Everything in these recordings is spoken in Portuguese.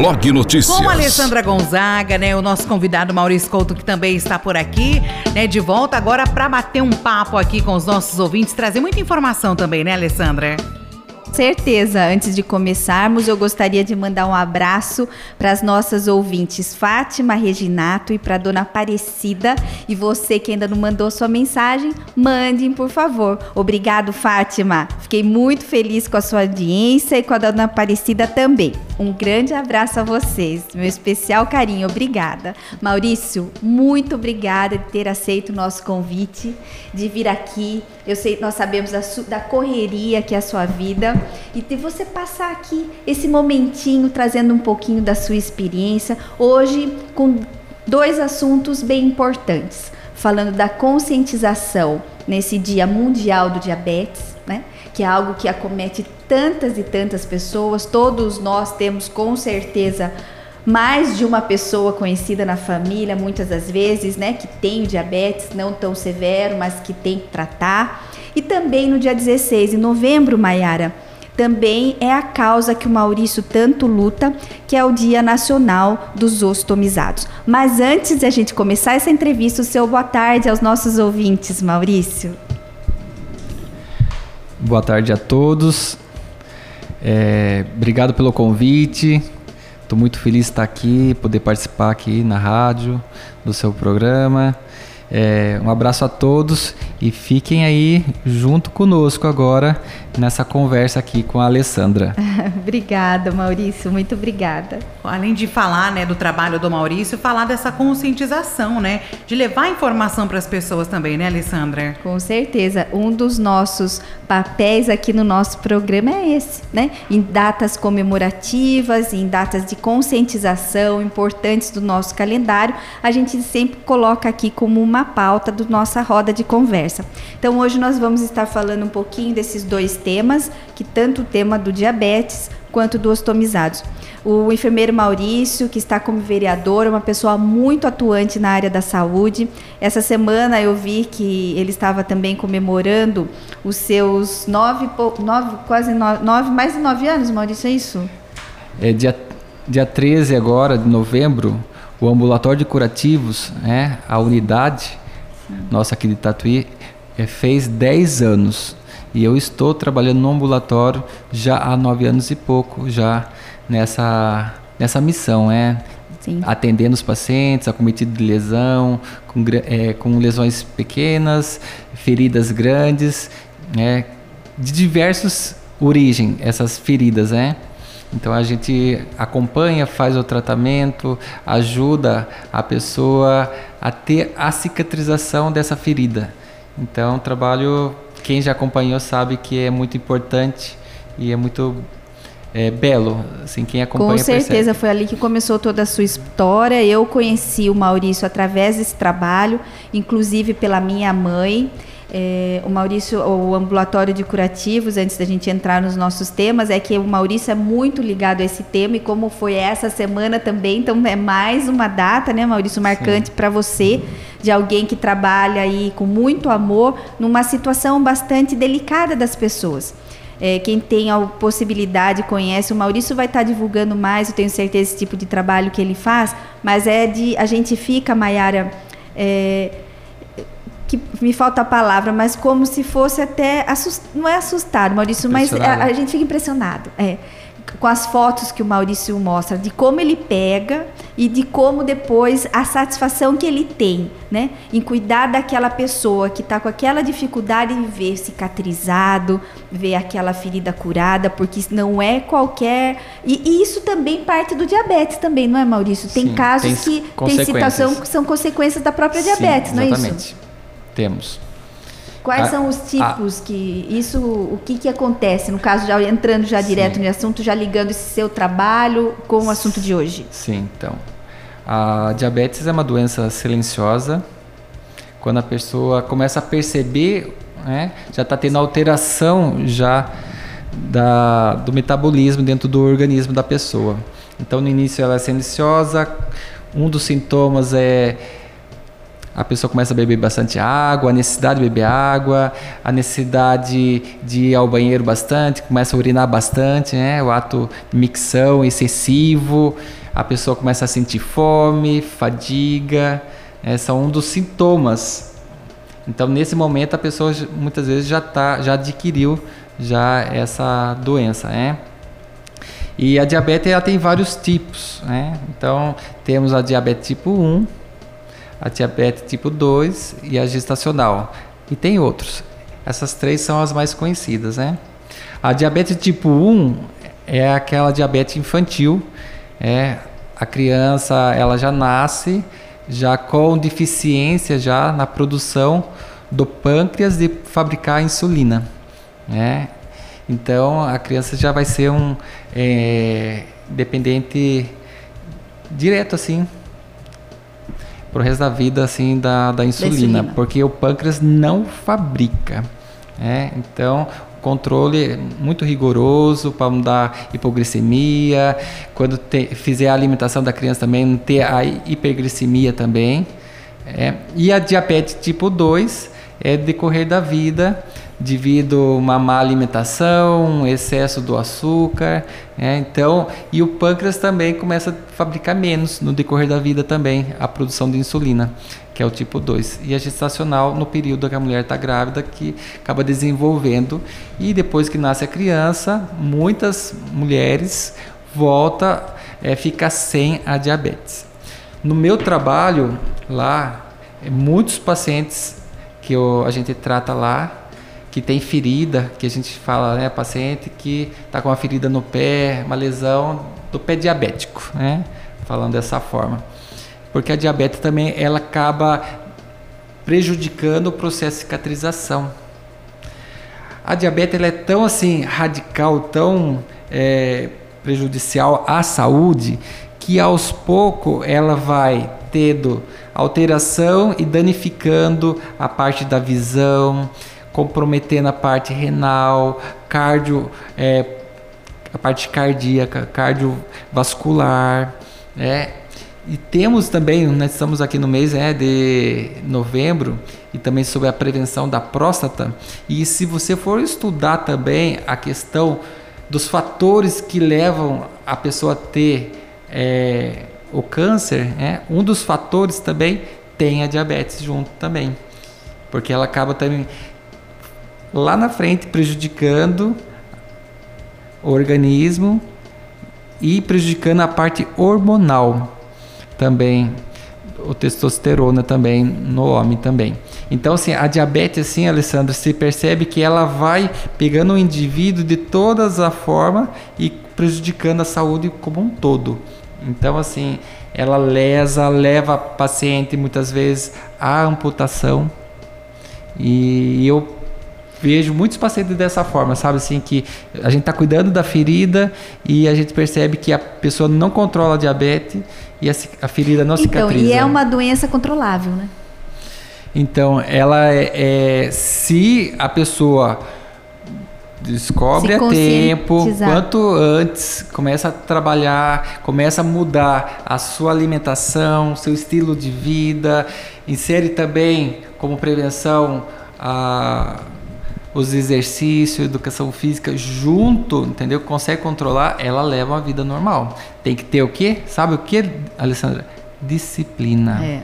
Blog Notícias. Com a Alessandra Gonzaga, né? O nosso convidado Maurício Couto, que também está por aqui, né? De volta agora para bater um papo aqui com os nossos ouvintes, trazer muita informação também, né, Alessandra? Certeza, antes de começarmos, eu gostaria de mandar um abraço para as nossas ouvintes Fátima Reginato e para Dona Aparecida. E você que ainda não mandou sua mensagem, mandem, por favor. Obrigado, Fátima. Fiquei muito feliz com a sua audiência e com a Dona Aparecida também. Um grande abraço a vocês. Meu especial carinho. Obrigada. Maurício, muito obrigada de ter aceito o nosso convite, de vir aqui. Eu sei, nós sabemos da, da correria que é a sua vida e de você passar aqui esse momentinho trazendo um pouquinho da sua experiência hoje com dois assuntos bem importantes, falando da conscientização nesse Dia Mundial do Diabetes, né? Que é algo que acomete tantas e tantas pessoas, todos nós temos com certeza mais de uma pessoa conhecida na família, muitas das vezes, né, que tem diabetes, não tão severo, mas que tem que tratar. E também no dia 16 de novembro, Maiara, também é a causa que o Maurício tanto luta, que é o Dia Nacional dos Ostomizados. Mas antes de a gente começar essa entrevista, o seu boa tarde aos nossos ouvintes, Maurício. Boa tarde a todos. É, obrigado pelo convite. Estou muito feliz de estar aqui, poder participar aqui na rádio do seu programa. É, um abraço a todos e fiquem aí junto conosco agora nessa conversa aqui com a Alessandra. obrigada, Maurício, muito obrigada. Além de falar, né, do trabalho do Maurício, falar dessa conscientização, né, de levar informação para as pessoas também, né, Alessandra? Com certeza, um dos nossos papéis aqui no nosso programa é esse, né? Em datas comemorativas, em datas de conscientização importantes do nosso calendário, a gente sempre coloca aqui como uma pauta da nossa roda de conversa. Então, hoje nós vamos estar falando um pouquinho desses dois temas, que tanto o tema do diabetes quanto do ostomizados. O enfermeiro Maurício, que está como vereador, é uma pessoa muito atuante na área da saúde. Essa semana eu vi que ele estava também comemorando os seus nove, nove quase nove, mais de nove anos, Maurício, é isso? É dia, dia 13 agora, de novembro, o ambulatório de curativos, né, a unidade nossa aqui de Tatuí, é, fez 10 anos. E eu estou trabalhando no ambulatório já há nove anos e pouco, já nessa, nessa missão, é Sim. atendendo os pacientes acometidos de lesão, com, é, com lesões pequenas, feridas grandes, é, de diversas origem essas feridas, né? Então a gente acompanha, faz o tratamento, ajuda a pessoa a ter a cicatrização dessa ferida. Então, trabalho quem já acompanhou sabe que é muito importante e é muito é, belo, assim, quem acompanha Com certeza, percebe. foi ali que começou toda a sua história. Eu conheci o Maurício através desse trabalho, inclusive pela minha mãe. É, o Maurício, o ambulatório de curativos, antes da gente entrar nos nossos temas, é que o Maurício é muito ligado a esse tema e como foi essa semana também, então é mais uma data, né, Maurício, marcante para você, de alguém que trabalha aí com muito amor numa situação bastante delicada das pessoas. É, quem tem a possibilidade, conhece, o Maurício vai estar tá divulgando mais, eu tenho certeza, esse tipo de trabalho que ele faz, mas é de. A gente fica, Maiara. É, que me falta a palavra, mas como se fosse até assust... não é assustado, Maurício, mas a, a, gente fica impressionado, é, com as fotos que o Maurício mostra de como ele pega e de como depois a satisfação que ele tem, né, em cuidar daquela pessoa que está com aquela dificuldade de ver cicatrizado, ver aquela ferida curada, porque não é qualquer e, e isso também parte do diabetes também, não é, Maurício? Tem Sim, casos tem que tem situação que são consequências da própria Sim, diabetes, não é isso? Temos. Quais a, são os tipos a, que isso, o que que acontece no caso já entrando já direto sim. no assunto, já ligando esse seu trabalho com o assunto de hoje? Sim, então. A diabetes é uma doença silenciosa. Quando a pessoa começa a perceber, né, já está tendo alteração já da, do metabolismo dentro do organismo da pessoa. Então, no início ela é silenciosa. Um dos sintomas é a pessoa começa a beber bastante água, a necessidade de beber água, a necessidade de ir ao banheiro bastante, começa a urinar bastante, né? O ato de micção excessivo, a pessoa começa a sentir fome, fadiga, né? são um dos sintomas. Então, nesse momento, a pessoa muitas vezes já, tá, já adquiriu já essa doença, né? E a diabetes ela tem vários tipos, né? Então, temos a diabetes tipo 1, a diabetes tipo 2 e a gestacional. E tem outros. Essas três são as mais conhecidas, né? A diabetes tipo 1 é aquela diabetes infantil, é a criança, ela já nasce já com deficiência já na produção do pâncreas de fabricar insulina, né? Então a criança já vai ser um é, dependente direto assim pro resto da vida assim da, da, insulina, da insulina. porque o pâncreas não fabrica. Né? Então controle muito rigoroso para não dar hipoglicemia. Quando te, fizer a alimentação da criança também, não ter a hiperglicemia também. É. E a diabetes tipo 2 é decorrer da vida devido a uma má alimentação, excesso do açúcar, né? então e o pâncreas também começa a fabricar menos no decorrer da vida também a produção de insulina, que é o tipo 2 e a gestacional no período que a mulher está grávida que acaba desenvolvendo e depois que nasce a criança muitas mulheres volta é, fica sem a diabetes. No meu trabalho lá muitos pacientes que eu, a gente trata lá que tem ferida, que a gente fala, né, paciente que está com uma ferida no pé, uma lesão do pé diabético, né, falando dessa forma, porque a diabetes também ela acaba prejudicando o processo de cicatrização. A diabetes ela é tão assim radical, tão é, prejudicial à saúde que aos poucos ela vai tendo alteração e danificando a parte da visão, comprometendo a parte renal, cardio, é, a parte cardíaca, cardiovascular, né? E temos também, nós estamos aqui no mês né, de novembro, e também sobre a prevenção da próstata. E se você for estudar também a questão dos fatores que levam a pessoa a ter é, o câncer, né, um dos fatores também tem a diabetes junto também. Porque ela acaba também lá na frente prejudicando o organismo e prejudicando a parte hormonal também, o testosterona também no homem também. Então, assim, a diabetes, assim, Alessandra, se percebe que ela vai pegando o indivíduo de todas as formas e prejudicando a saúde como um todo. Então, assim, ela lesa, leva paciente muitas vezes à amputação. E eu vejo muitos pacientes dessa forma, sabe assim que a gente está cuidando da ferida e a gente percebe que a pessoa não controla a diabetes e a, a ferida não então, cicatriza. E é uma doença controlável, né? Então, ela é, é se a pessoa descobre a tempo, quanto antes começa a trabalhar, começa a mudar a sua alimentação, seu estilo de vida, insere também como prevenção a os exercícios, educação física junto, entendeu? Consegue controlar, ela leva uma vida normal. Tem que ter o quê? Sabe o que, Alessandra? Disciplina. É.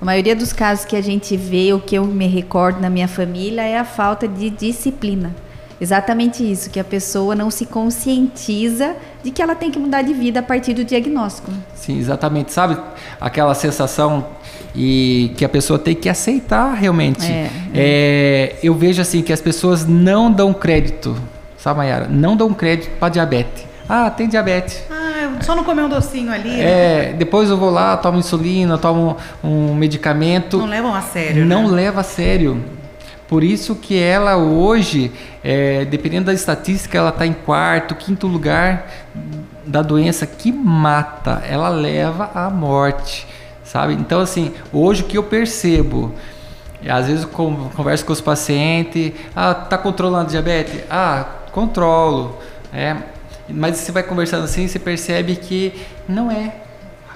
A maioria dos casos que a gente vê, o que eu me recordo na minha família é a falta de disciplina. Exatamente isso, que a pessoa não se conscientiza de que ela tem que mudar de vida a partir do diagnóstico. Sim, exatamente. Sabe aquela sensação e que a pessoa tem que aceitar realmente. É, é. É, eu vejo assim que as pessoas não dão crédito, sabe, Mayara? Não dão crédito para diabetes. Ah, tem diabetes. Ah, só não comer um docinho ali. É, né? depois eu vou lá, tomo insulina, tomo um medicamento. Não levam a sério. Não né? leva a sério. Por isso que ela hoje, é, dependendo da estatística, ela está em quarto, quinto lugar da doença que mata. Ela leva à morte sabe? Então, assim, hoje o que eu percebo, às vezes eu converso com os pacientes, ah, tá controlando diabetes? Ah, controlo, é, mas você vai conversando assim, você percebe que não é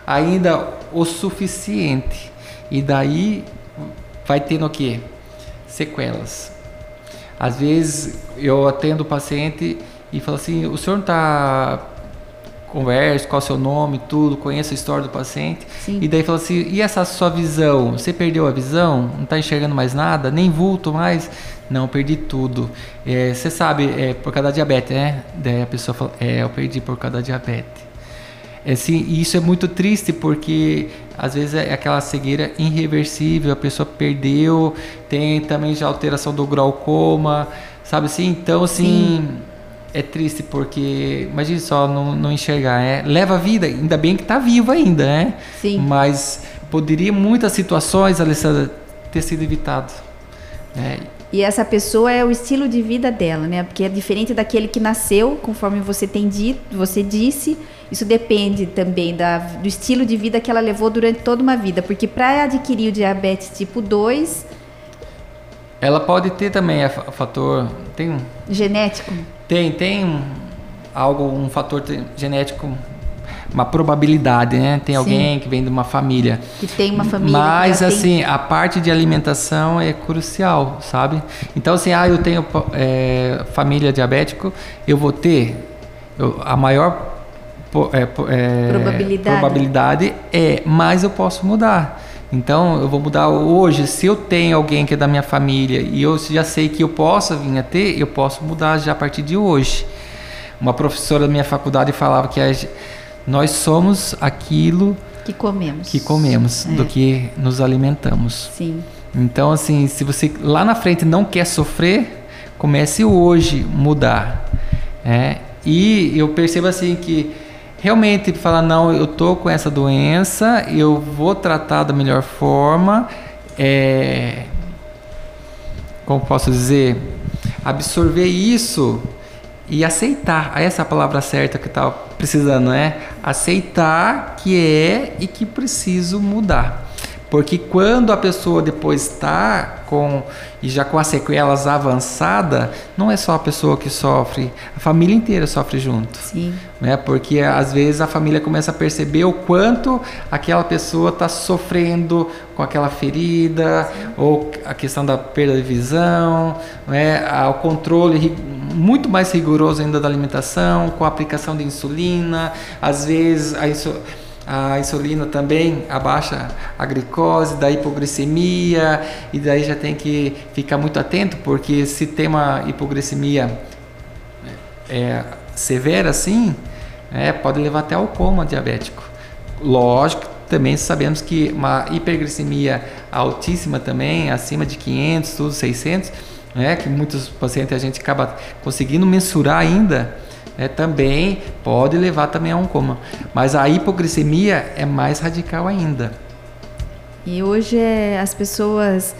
ainda o suficiente. E daí vai tendo o quê? Sequelas. Às vezes eu atendo o paciente e falo assim, o senhor não está conversa, qual é o seu nome, tudo, conheço a história do paciente. Sim. E daí fala assim, e essa sua visão? Você perdeu a visão? Não está enxergando mais nada? Nem vulto mais? Não, perdi tudo. É, você sabe, é por causa da diabetes, né? Daí a pessoa fala, é, eu perdi por causa da diabetes. É, assim, e isso é muito triste porque às vezes é aquela cegueira irreversível, a pessoa perdeu, tem também já alteração do glaucoma, sabe assim? Então, assim, Sim. é triste porque, imagine só, não, não enxergar, é, leva a vida, ainda bem que está vivo ainda, né? Sim. Mas poderia muitas situações, Alessandra, ter sido evitado. Né? E essa pessoa é o estilo de vida dela, né? Porque é diferente daquele que nasceu, conforme você tem dito, você disse. Isso depende também da, do estilo de vida que ela levou durante toda uma vida. Porque para adquirir o diabetes tipo 2. Ela pode ter também a fator. Tem Genético? Tem, tem algo, um fator genético uma probabilidade, né? Tem Sim. alguém que vem de uma família. Que tem uma família. Mas, assim, tem... a parte de alimentação é crucial, sabe? Então, assim, ah, eu tenho é, família diabético, eu vou ter eu, a maior é, é, probabilidade. probabilidade é, mas eu posso mudar. Então, eu vou mudar hoje. Se eu tenho alguém que é da minha família e eu já sei que eu posso vir a ter, eu posso mudar já a partir de hoje. Uma professora da minha faculdade falava que nós somos aquilo que comemos, que comemos, é. do que nos alimentamos. Sim. Então, assim, se você lá na frente não quer sofrer, comece hoje mudar. É, e eu percebo assim que realmente falar não, eu tô com essa doença, eu vou tratar da melhor forma. É, como posso dizer, absorver isso e aceitar. Essa é a palavra certa que está precisando, né? Aceitar que é e que preciso mudar. Porque quando a pessoa depois está com e já com as sequelas avançada, não é só a pessoa que sofre, a família inteira sofre junto. Sim. Né? Porque às vezes a família começa a perceber o quanto aquela pessoa está sofrendo com aquela ferida, Sim. ou a questão da perda de visão, né? o controle muito mais rigoroso ainda da alimentação, com a aplicação de insulina, às vezes a insulina a insulina também abaixa a glicose, da hipoglicemia, e daí já tem que ficar muito atento, porque se tem uma hipoglicemia é, severa assim, é, pode levar até ao coma diabético. Lógico, também sabemos que uma hiperglicemia altíssima também, acima de 500, tudo 600, né, que muitos pacientes a gente acaba conseguindo mensurar ainda, é, também pode levar também a um coma. Mas a hipoglicemia é mais radical ainda. E hoje é, as pessoas.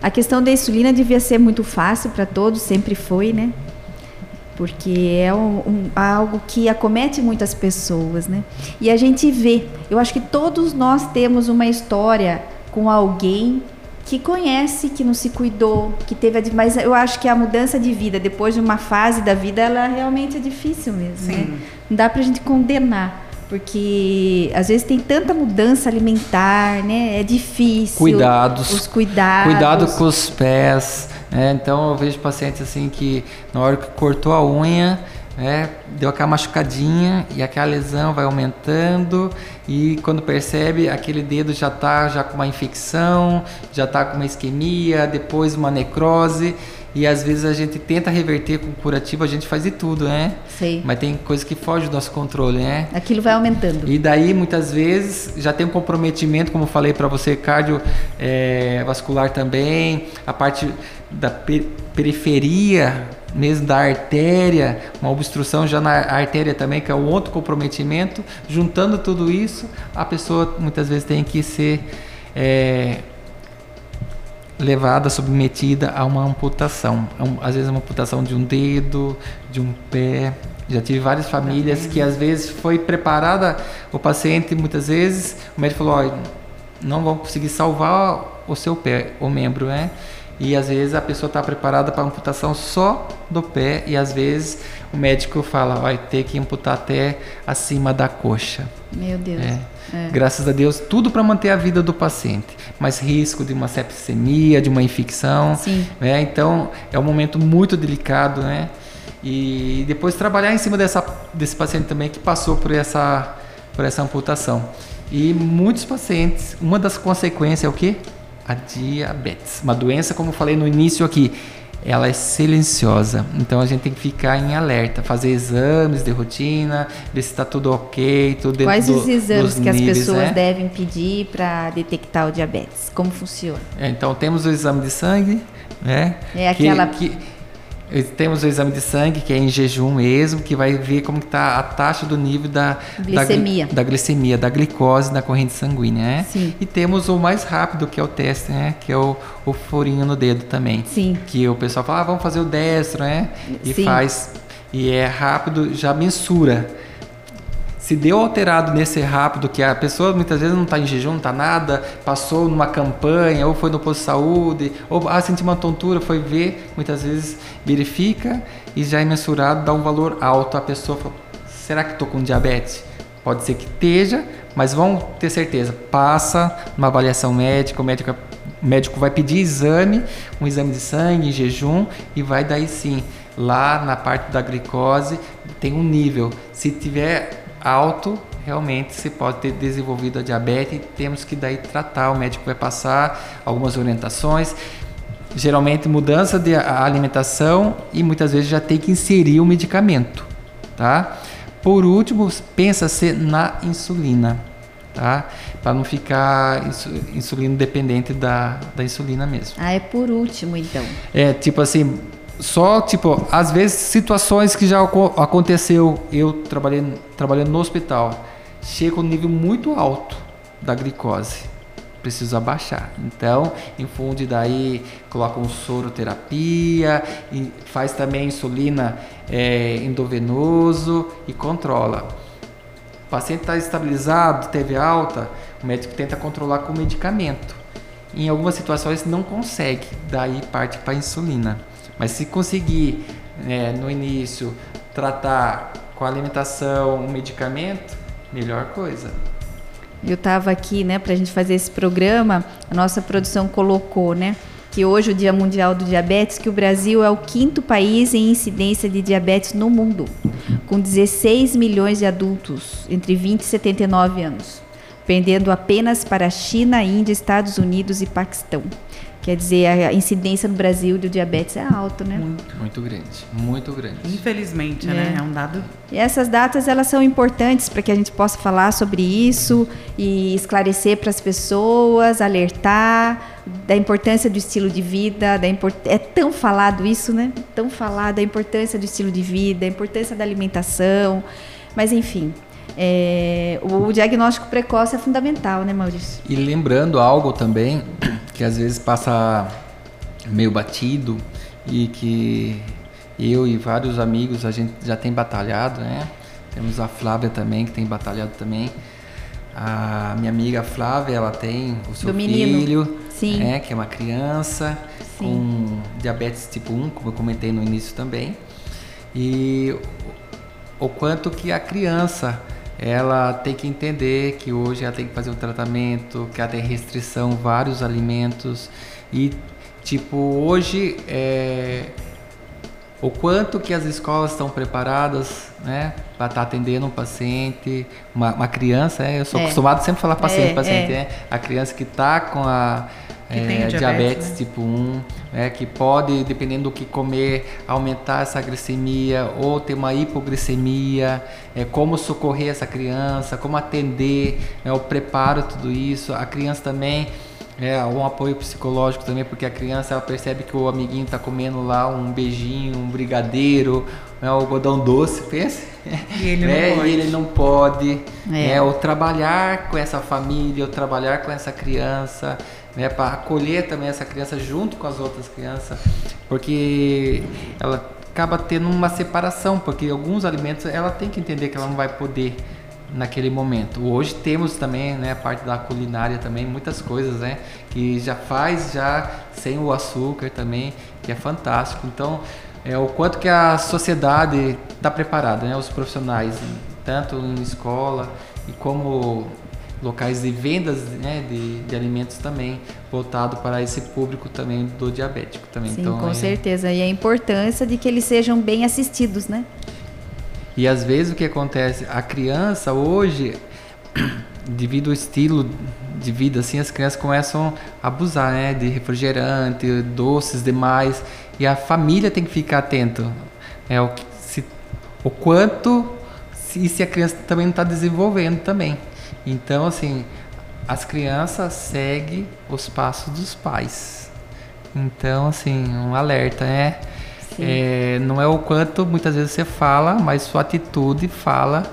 A questão da insulina devia ser muito fácil para todos, sempre foi, né? Porque é um, um, algo que acomete muitas pessoas, né? E a gente vê, eu acho que todos nós temos uma história com alguém que conhece, que não se cuidou, que teve a, mas eu acho que a mudança de vida depois de uma fase da vida ela realmente é difícil mesmo, né? Não dá pra gente condenar, porque às vezes tem tanta mudança alimentar, né? É difícil. Cuidados. Os cuidados. Cuidado com os pés, né? Então eu vejo pacientes assim que na hora que cortou a unha, é, deu aquela machucadinha e aquela lesão vai aumentando e quando percebe aquele dedo já está já com uma infecção, já está com uma isquemia, depois uma necrose e às vezes a gente tenta reverter com curativo, a gente faz de tudo, né? Sim. Mas tem coisa que foge do nosso controle, né? Aquilo vai aumentando. E daí muitas vezes já tem um comprometimento, como falei para você, cardiovascular é, também, a parte da periferia mesmo da artéria, uma obstrução já na artéria também, que é um outro comprometimento. Juntando tudo isso, a pessoa muitas vezes tem que ser é, levada, submetida a uma amputação. É às vezes uma amputação de um dedo, de um pé. Já tive várias famílias que às vezes foi preparada o paciente, muitas vezes o médico falou, não vão conseguir salvar o seu pé, o membro, né? E às vezes a pessoa está preparada para amputação só do pé e às vezes o médico fala vai ter que amputar até acima da coxa. Meu Deus. É. É. Graças a Deus, tudo para manter a vida do paciente. Mas risco de uma sepsemia, de uma infecção. Sim. Né? Então, é um momento muito delicado, né? E depois trabalhar em cima dessa, desse paciente também que passou por essa, por essa amputação. E muitos pacientes, uma das consequências é o quê? A diabetes. Uma doença, como eu falei no início aqui, ela é silenciosa. Então a gente tem que ficar em alerta, fazer exames de rotina, ver se está tudo ok, tudo dentro Quais os exames que níveis, as pessoas né? devem pedir para detectar o diabetes? Como funciona? É, então temos o exame de sangue, né? É aquela que, que temos o exame de sangue, que é em jejum mesmo, que vai ver como está a taxa do nível da glicemia. Da, da, glicemia, da glicose na corrente sanguínea, né? Sim. E temos o mais rápido, que é o teste, né? Que é o, o furinho no dedo também. Sim. Que o pessoal fala, ah, vamos fazer o destro, né? E Sim. faz. E é rápido, já mensura se deu alterado nesse rápido, que a pessoa muitas vezes não está em jejum, não está nada, passou numa campanha, ou foi no posto de saúde, ou ah, sentiu uma tontura, foi ver, muitas vezes verifica e já é mensurado, dá um valor alto. A pessoa fala, será que estou com diabetes? Pode ser que esteja, mas vão ter certeza. Passa uma avaliação médica, o médico, o médico vai pedir exame, um exame de sangue em jejum e vai daí sim. Lá na parte da glicose tem um nível. Se tiver alto, realmente se pode ter desenvolvido a diabetes e temos que daí tratar. O médico vai passar algumas orientações, geralmente mudança de alimentação e muitas vezes já tem que inserir o medicamento, tá? Por último, pensa-se na insulina, tá? Para não ficar insulino dependente da, da insulina mesmo. Ah, é por último então. É, tipo assim, só tipo às vezes situações que já aconteceu eu trabalhei trabalhando no hospital chega um nível muito alto da glicose preciso abaixar. Então infunde daí coloca um soroterapia e faz também insulina é, endovenoso e controla. O paciente está estabilizado teve alta o médico tenta controlar com medicamento. Em algumas situações não consegue daí parte para insulina mas se conseguir, né, no início, tratar com alimentação, um medicamento, melhor coisa. Eu estava aqui, né, para a gente fazer esse programa, a nossa produção colocou, né, que hoje o Dia Mundial do Diabetes, que o Brasil é o quinto país em incidência de diabetes no mundo, com 16 milhões de adultos entre 20 e 79 anos, pendendo apenas para a China, Índia, Estados Unidos e Paquistão. Quer dizer, a incidência no Brasil do diabetes é alta, né? Muito, muito grande, muito grande. Infelizmente, é. né? É um dado. E essas datas elas são importantes para que a gente possa falar sobre isso e esclarecer para as pessoas, alertar da importância do estilo de vida, da import... é tão falado isso, né? Tão falado a importância do estilo de vida, a importância da alimentação, mas enfim, é, o diagnóstico precoce é fundamental, né, Maurício? E lembrando algo também que às vezes passa meio batido e que eu e vários amigos a gente já tem batalhado, né? Temos a Flávia também que tem batalhado também. A minha amiga Flávia, ela tem o seu filho, Sim. Né, que é uma criança Sim. com diabetes tipo 1, como eu comentei no início também. E o quanto que a criança ela tem que entender que hoje ela tem que fazer o tratamento, que ela tem restrição vários alimentos e tipo hoje é, o quanto que as escolas estão preparadas, né, para estar tá atendendo um paciente, uma, uma criança, é, eu sou é. acostumado sempre a falar paciente, é, paciente, é. a criança que está com a é, diabetes, diabetes né? tipo 1, né, que pode, dependendo do que comer, aumentar essa glicemia ou ter uma hipoglicemia, é, como socorrer essa criança, como atender, é, o preparo, tudo isso. A criança também é, um apoio psicológico também, porque a criança ela percebe que o amiguinho está comendo lá um beijinho, um brigadeiro, né, o algodão doce, pensa. E ele não é, pode. E ele não pode. É. É, ou trabalhar com essa família, ou trabalhar com essa criança, né, para acolher também essa criança junto com as outras crianças, porque ela acaba tendo uma separação, porque alguns alimentos ela tem que entender que ela não vai poder naquele momento. Hoje temos também, né, a parte da culinária também, muitas coisas, né, que já faz já sem o açúcar também, que é fantástico. Então, é o quanto que a sociedade está preparada, né, os profissionais, tanto em escola e como locais de vendas né, de, de alimentos também voltado para esse público também do diabético também. Sim, então, com é... certeza. E a importância de que eles sejam bem assistidos, né? E às vezes o que acontece, a criança hoje, devido ao estilo de vida, assim, as crianças começam a abusar, né, de refrigerante, doces demais, e a família tem que ficar atento, é o, se, o quanto se, se a criança também não está desenvolvendo também. Então, assim, as crianças seguem os passos dos pais. Então, assim, um alerta, né? É, não é o quanto muitas vezes você fala, mas sua atitude fala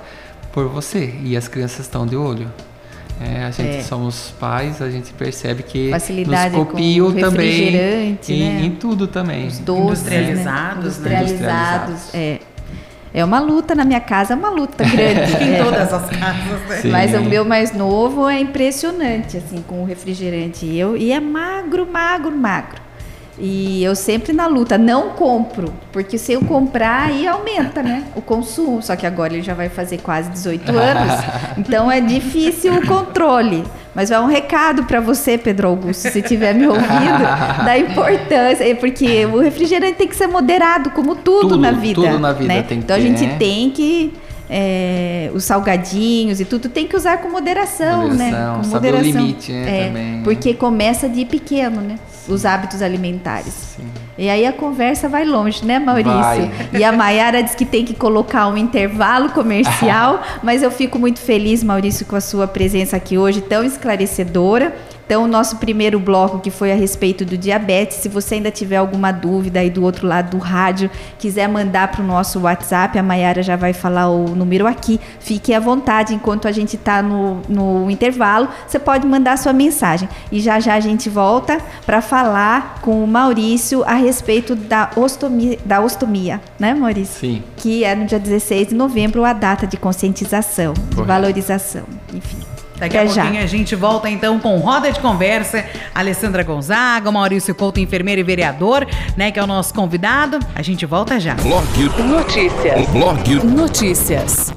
por você. E as crianças estão de olho. É, a gente é. somos pais, a gente percebe que Facilidade nos copiam também em, né? em, tudo também. Os doces, industrializados, né? Industrializados, é. É uma luta na minha casa, é uma luta grande. em é. todas as casas, né? Mas o meu mais novo é impressionante, assim, com o refrigerante. Eu, e é magro, magro, magro. E eu sempre na luta, não compro, porque se eu comprar aí aumenta, né? O consumo. Só que agora ele já vai fazer quase 18 anos, então é difícil o controle. Mas vai um recado para você, Pedro Augusto, se estiver me ouvindo, da importância, porque o refrigerante tem que ser moderado, como tudo, tudo na vida. Tudo na vida né? tem que Então a gente tem que é, os salgadinhos e tudo tem que usar com moderação, né? moderação né? Com moderação. o limite, né? É, também. Porque começa de pequeno, né? Os hábitos alimentares. Sim. E aí a conversa vai longe, né, Maurício? Vai. E a Mayara diz que tem que colocar um intervalo comercial, mas eu fico muito feliz, Maurício, com a sua presença aqui hoje, tão esclarecedora. Então, o nosso primeiro bloco, que foi a respeito do diabetes, se você ainda tiver alguma dúvida aí do outro lado do rádio, quiser mandar para o nosso WhatsApp, a Mayara já vai falar o número aqui. Fique à vontade, enquanto a gente está no, no intervalo, você pode mandar sua mensagem. E já já a gente volta para falar com o Maurício a respeito da ostomia, da ostomia, né, Maurício? Sim. Que é no dia 16 de novembro a data de conscientização, Correto. de valorização, enfim. Daqui Até a pouquinho já. a gente volta então com roda de conversa. Alessandra Gonzaga, Maurício Couto, enfermeiro e vereador, né, que é o nosso convidado. A gente volta já. Blog Notícias. Blog Notícias.